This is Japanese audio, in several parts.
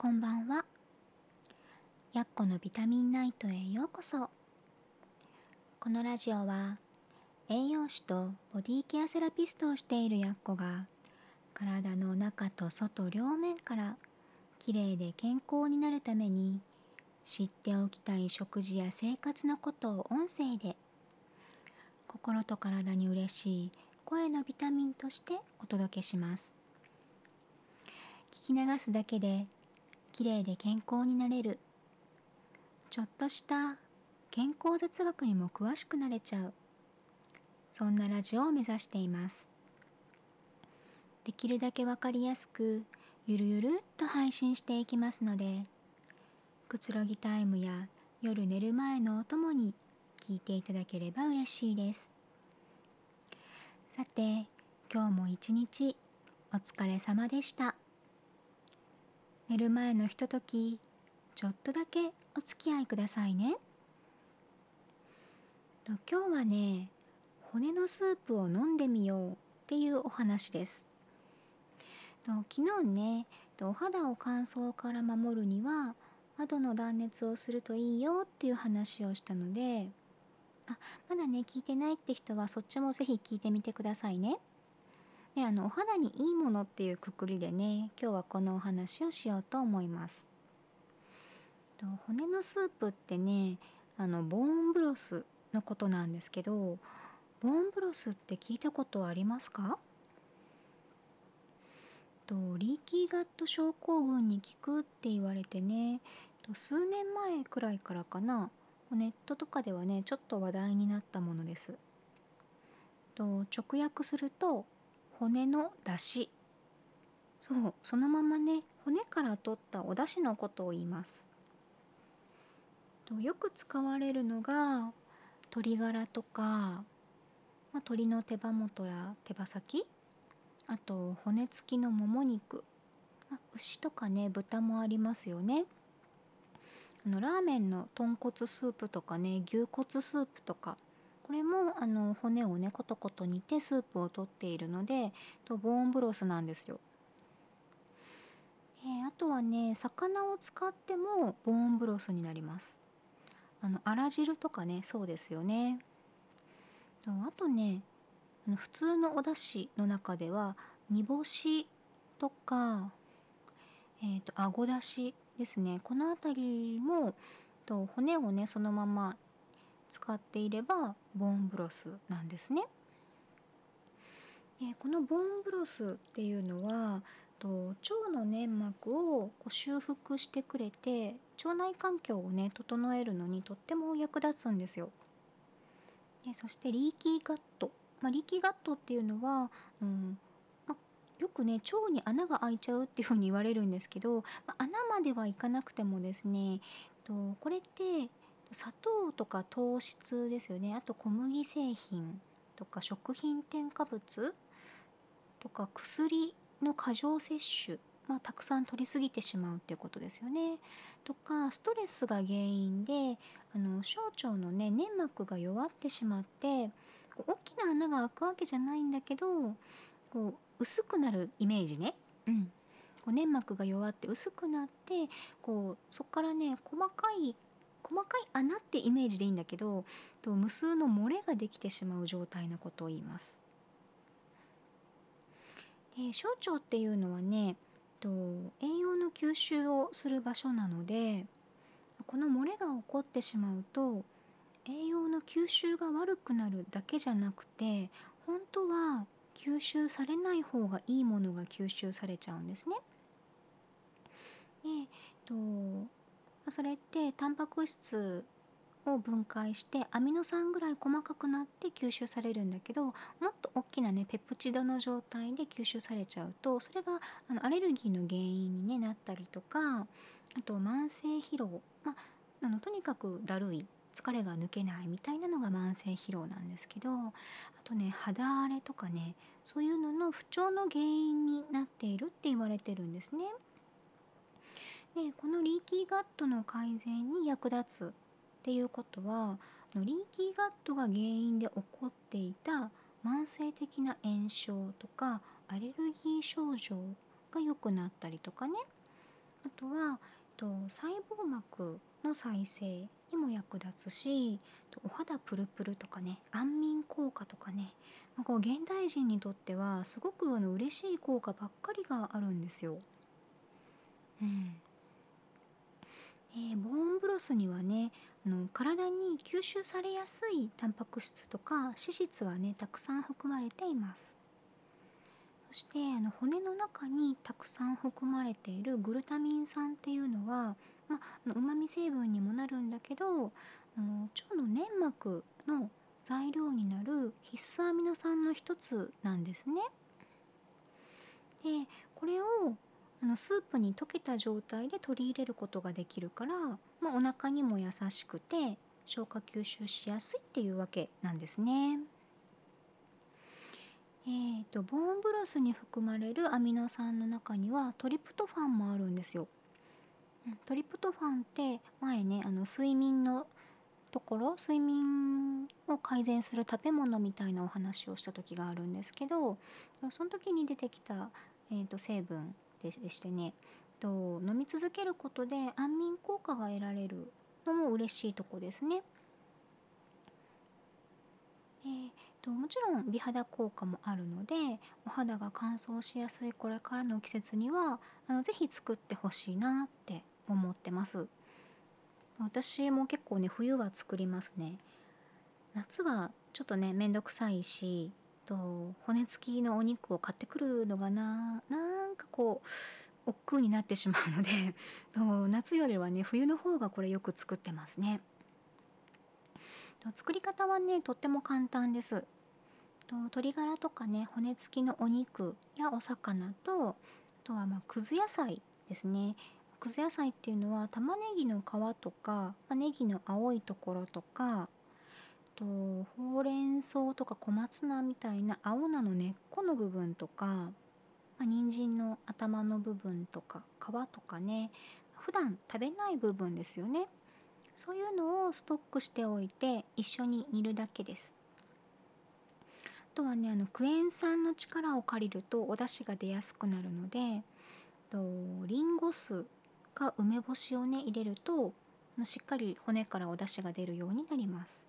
こんばんは。やっこのビタミンナイトへようこそ。このラジオは栄養士とボディケアセラピストをしているやっこが体の中と外両面からきれいで健康になるために知っておきたい食事や生活のことを音声で心と体に嬉しい声のビタミンとしてお届けします。聞き流すだけできれいで健康になれる。ちょっとした健康雑学にも詳しくなれちゃう。そんなラジオを目指しています。できるだけわかりやすくゆるゆるっと配信していきますのでくつろぎタイムや夜寝る前のお供に聞いていただければ嬉しいです。さて今日も一日お疲れ様でした。寝る前のひとときちょっとだけお付き合いくださいねと今日はね骨のスープを飲んでみようっていうお話ですと昨日ねお肌を乾燥から守るには窓の断熱をするといいよっていう話をしたのであまだね聞いてないって人はそっちも是非聞いてみてくださいね。あのお肌にいいものっていうくくりでね今日はこのお話をしようと思います。と骨のスープってねあのボーンブロスのことなんですけどボーンブロスって聞いたことありますか？とリーキーガット症候群に効くって言われてねと数年前くらいからかなネットとかではねちょっと話題になったものです。と直訳すると骨の出汁。そうそのままね骨から取ったお出汁のことを言います。よく使われるのが鶏ガラとか、まあ、鶏の手羽元や手羽先。あと骨付きのもも肉、まあ、牛とかね豚もありますよね。あのラーメンの豚骨スープとかね牛骨スープとか。これもあの骨をねコトコト煮てスープをとっているのでとボーンブロスなんですよ。えー、あとはね魚を使ってもボーンブロスになります。あのあら汁とかねそうですよね。あとねあの普通のお出汁の中では煮干しとか、えーと、あごだしですねこの辺りもと骨をねそのまま使っていればボーンブロスなんですね。でこのボーンブロスっていうのはと腸の粘膜をこう修復してくれて腸内環境をね整えるのにとっても役立つんですよ。でそしてリーキーガット、まあ、リーキーガットっていうのは、うんまあ、よくね腸に穴が開いちゃうっていうふうに言われるんですけど、まあ、穴まではいかなくてもですねとこれって砂糖とか糖質ですよねあと小麦製品とか食品添加物とか薬の過剰摂取、まあ、たくさん取りすぎてしまうっていうことですよね。とかストレスが原因であの小腸のね粘膜が弱ってしまって大きな穴が開くわけじゃないんだけどこう薄くなるイメージね。うんこう粘膜が弱って薄くなってこうそこからね細かい細かい穴ってイメージでいいんだけどと無数の漏れができてしまう状態のことを言います。で小腸っていうのはねと栄養の吸収をする場所なのでこの漏れが起こってしまうと栄養の吸収が悪くなるだけじゃなくて本当は吸収されない方がいいものが吸収されちゃうんですね。でとそれってタンパク質を分解してアミノ酸ぐらい細かくなって吸収されるんだけどもっと大きなねペプチドの状態で吸収されちゃうとそれがあのアレルギーの原因に、ね、なったりとかあと慢性疲労、まあ、あのとにかくだるい疲れが抜けないみたいなのが慢性疲労なんですけどあとね肌荒れとかねそういうのの不調の原因になっているって言われてるんですね。でこのリーキーガットの改善に役立つっていうことはリーキーガットが原因で起こっていた慢性的な炎症とかアレルギー症状が良くなったりとかね。あとは細胞膜の再生にも役立つしお肌プルプルとかね安眠効果とかね。こう現代人にとってはすごくあの嬉しい効果ばっかりがあるんですよ。うん。えー、ボーンブロスにはねあの体に吸収されやすいタンパク質とか脂質がねたくさん含まれています。そしてあの骨の中にたくさん含まれているグルタミン酸っていうのはうまみ成分にもなるんだけど腸の粘膜の材料になる必須アミノ酸の一つなんですね。でこれをあのスープに溶けた状態で取り入れることができるから、まあ、お腹にも優しくて消化吸収しやすいっていうわけなんですね。えーと、ボーンブロスに含まれるアミノ酸の中にはトリプトファンもあるんですよ。トリプトファンって前ねあの睡眠のところ睡眠を改善する食べ物みたいなお話をした時があるんですけどその時に出てきた、えーと、成分でしてね。と飲み続けることで安眠効果が得られるのも嬉しいとこですね。えーともちろん美肌効果もあるのでお肌が乾燥しやすいこれからの季節にはあのぜひ作ってほしいなって思ってます。私も結構ね冬は作りますね。夏はちょっとねめんどくさいしと骨付きのお肉を買ってくるのがななんかこう億劫になってしまうので 夏よりはね冬の方がこれよく作ってますね。作り方はねとっても簡単です。鶏ガラとかね骨付きのお肉やお魚とあとはまあくず野菜ですね。くず野菜っていうのは玉ねぎの皮とか、まあ、ネギの青いところとかとほうれん草とか小松菜みたいな青菜の根っこの部分とか、まあ、人参の頭の部分とか皮とかね普段食べない部分ですよね。そういうのをストックしておいて一緒に煮るだけです。あとはねあのクエン酸の力を借りるとお出汁が出やすくなるのでとリンゴ酢か梅干しをね入れるとしっかり骨からお出汁が出るようになります。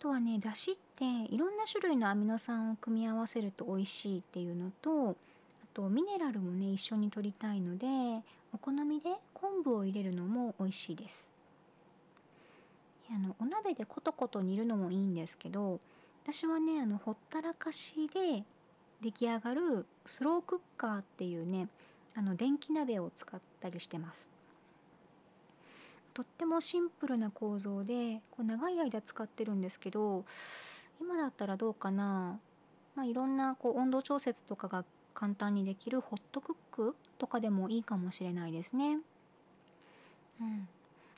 とはねだしっていろんな種類のアミノ酸を組み合わせると美味しいっていうのとあとミネラルもね一緒に摂りたいのでお好みで昆布を入れるのも美味しいです。あのお鍋でコトコト煮るのもいいんですけど私はねあのほったらかしで出来上がるスロークッカーっていうねあの電気鍋を使ったりしてます。とってもシンプルな構造でこう長い間使ってるんですけど今だったらどうかな、まあ、いろんなこう温度調節とかが簡単にできるホットクックとかでもいいかもしれないですね。うん。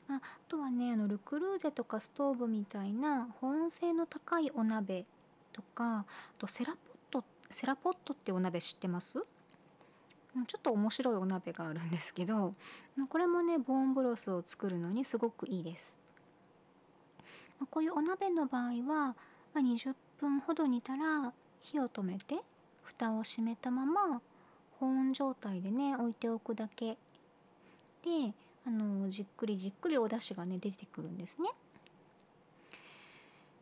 あとはねあのルクルーゼとかストーブみたいな保温性の高いお鍋とかあとセラポットセラポットってお鍋知ってます？ちょっと面白いお鍋があるんですけどこれもねボーンブロスを作るのにすごくいいです。こういうお鍋の場合は20分ほど煮たら火を止めて蓋を閉めたまま保温状態でね置いておくだけであのじっくりじっくりお出汁がね出てくるんですね。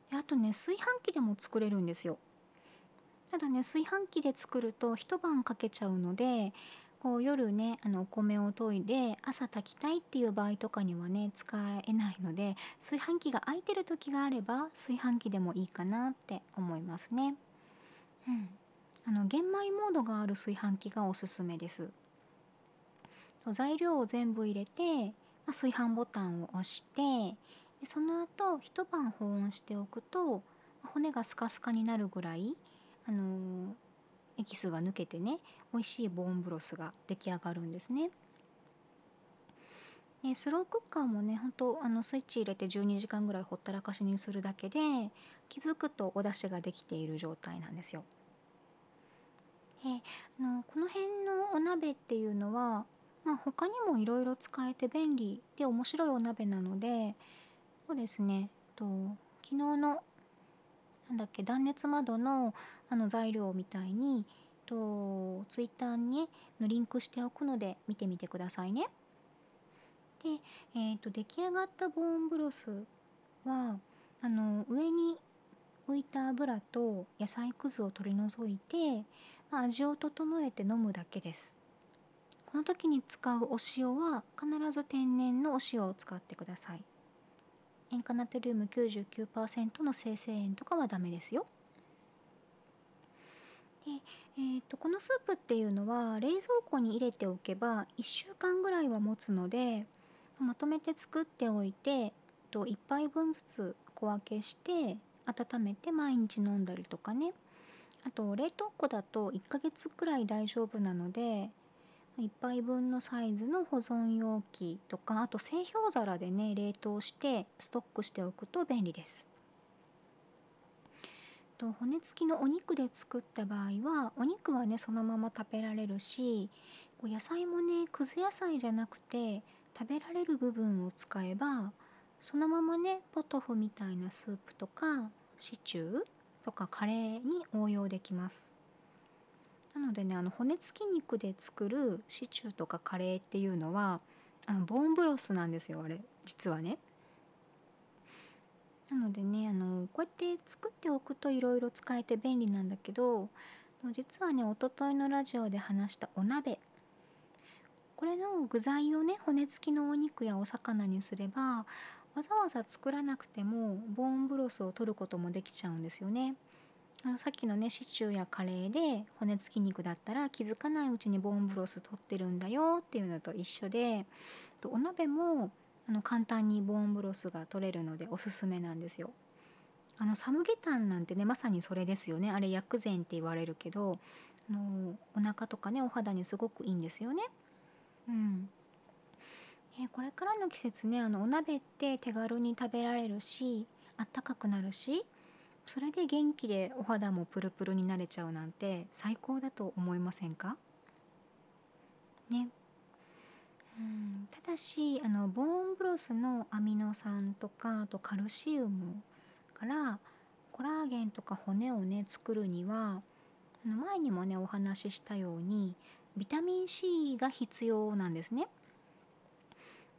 であとね炊飯器でも作れるんですよ。ただね炊飯器で作ると一晩かけちゃうのでこう夜ねあのお米を研いで朝炊きたいっていう場合とかにはね使えないので炊飯器が空いてる時があれば炊飯器でもいいかなって思いますね。うん、あの玄米モードがある炊飯器がおすすめです。材料を全部入れて、まあ、炊飯ボタンを押してでその後一晩保温しておくと骨がスカスカになるぐらいあのエキスが抜けてね美味しいボーンブロスが出来上がるんですね。でスロークッカーもねほんとあのスイッチ入れて12時間ぐらいほったらかしにするだけで気づくとお出汁ができている状態なんですよ。であのこの辺のお鍋っていうのは、まあ、他にもいろいろ使えて便利で面白いお鍋なのでそうですねと昨日のなんだっけ断熱窓のあの材料みたいにと Twitter に、ね、のリンクしておくので見てみてくださいね。で、えーと、出来上がったボーンブロスはあの上に浮いた油と野菜くずを取り除いて、まあ、味を整えて飲むだけです。この時に使うお塩は必ず天然のお塩を使ってください。塩化ナトリウム99%の生成塩とかはダメですよ。でえーと、このスープっていうのは冷蔵庫に入れておけば1週間ぐらいは持つのでまとめて作っておいてと1杯分ずつ小分けして温めて毎日飲んだりとかねあと冷凍庫だと1ヶ月くらい大丈夫なので1杯分のサイズの保存容器とかあと製氷皿でね冷凍してストックしておくと便利です。と骨付きのお肉で作った場合はお肉はねそのまま食べられるしこう野菜もねくず野菜じゃなくて食べられる部分を使えばそのままねポトフみたいなスープとかシチューとかカレーに応用できますなのでねあの骨付き肉で作るシチューとかカレーっていうのはあのボーンブロスなんですよあれ。実はね。なのでねあのこうやって作っておくといろいろ使えて便利なんだけど実はねおとといのラジオで話したお鍋。これの具材をね骨付きのお肉やお魚にすればわざわざ作らなくてもボーンブロスを取ることもできちゃうんですよね。あのさっきのねシチューやカレーで骨付き肉だったら気づかないうちにボーンブロス取ってるんだよっていうのと一緒でお鍋もあの簡単にボーンブロスが取れるのでおすすめなんですよ。あのサムゲタンなんてねまさにそれですよねあれ薬膳って言われるけどあのお腹とかねお肌にすごくいいんですよね。うん、えこれからの季節ねあのお鍋って手軽に食べられるしあったかくなるしそれで元気でお肌もプルプルになれちゃうなんて最高だと思いませんか？ねうんただしあのボーンブロスのアミノ酸とかあとカルシウムからコラーゲンとか骨をね作るにはあの前にもねお話ししたようにビタミン C が必要なんですね。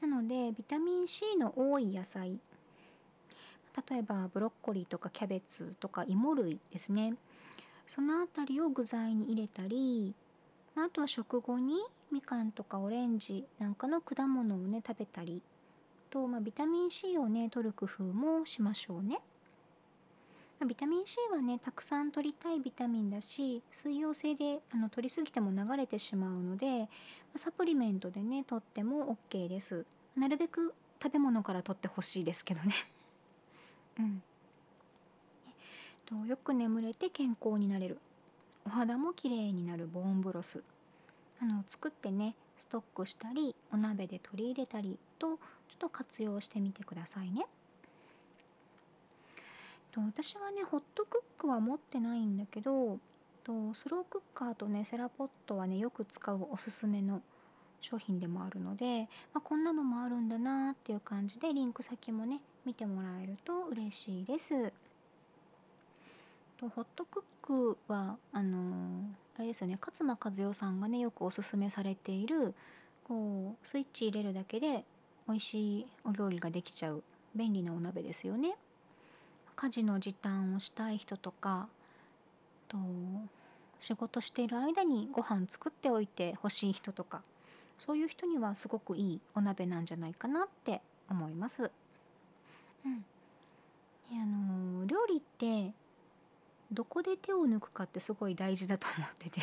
なのでビタミン C の多い野菜例えばブロッコリーとかキャベツとか芋類ですね。その辺りを具材に入れたりあとは食後にみかんとかオレンジなんかの果物をね食べたりと、まあ、ビタミン C をね取る工夫もしましょうね。まビタミン C はねたくさん取りたいビタミンだし水溶性であの取りすぎても流れてしまうのでサプリメントでね取っても OK です。なるべく食べ物から取ってほしいですけどね。うん。よく眠れて健康になれる。お肌もきれいになるボーンブロス。あの作ってねストックしたりお鍋で取り入れたりとちょっと活用してみてくださいね。と私はねホットクックは持ってないんだけどとスロークッカーとねセラポットはねよく使うおすすめの商品でもあるので、まあ、こんなのもあるんだないう感じでリンク先もね見てもらえると嬉しいです。とホットクックはあのーあれですよね勝間和代さんがねよくおすすめされているこうスイッチ入れるだけで美味しいお料理ができちゃう便利なお鍋ですよね。家事の時短をしたい人とかと仕事している間にご飯作っておいてほしい人とかそういう人にはすごくいいお鍋なんじゃないかなって思います。うん、あの料理ってどこで手を抜くかってすごい大事だと思ってて、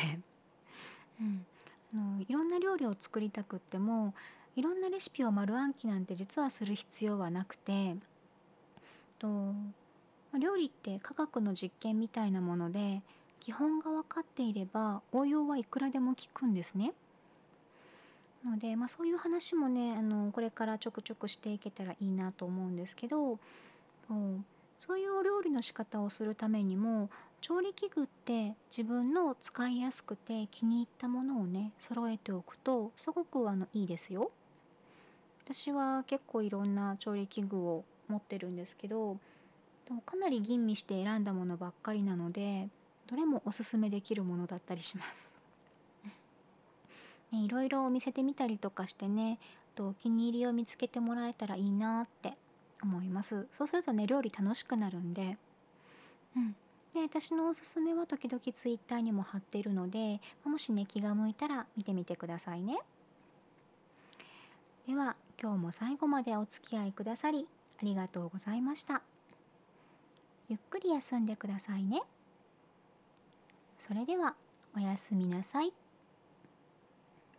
うん、あのいろんな料理を作りたくってもいろんなレシピを丸暗記なんて実はする必要はなくてと料理って科学の実験みたいなもので基本が分かっていれば応用はいくらでも効くんですね。ので、まあ、そういう話もねあのこれからちょくちょくしていけたらいいなと思うんですけどそういうお料理の仕方をするためにも調理器具って自分の使いやすくて気に入ったものをね揃えておくとすごくあのいいですよ。私は結構いろんな調理器具を持ってるんですけどかなり吟味して選んだものばっかりなのでどれもおすすめできるものだったりします。ね、いろいろ見せてみたりとかしてねとお気に入りを見つけてもらえたらいいなって思います。そうするとね料理楽しくなるんで。うん。で私のおすすめは時々 Twitter にも貼ってるのでもしね気が向いたら見てみてくださいね。では今日も最後までお付き合いくださりありがとうございました。ゆっくり休んでくださいね。それではおやすみなさい。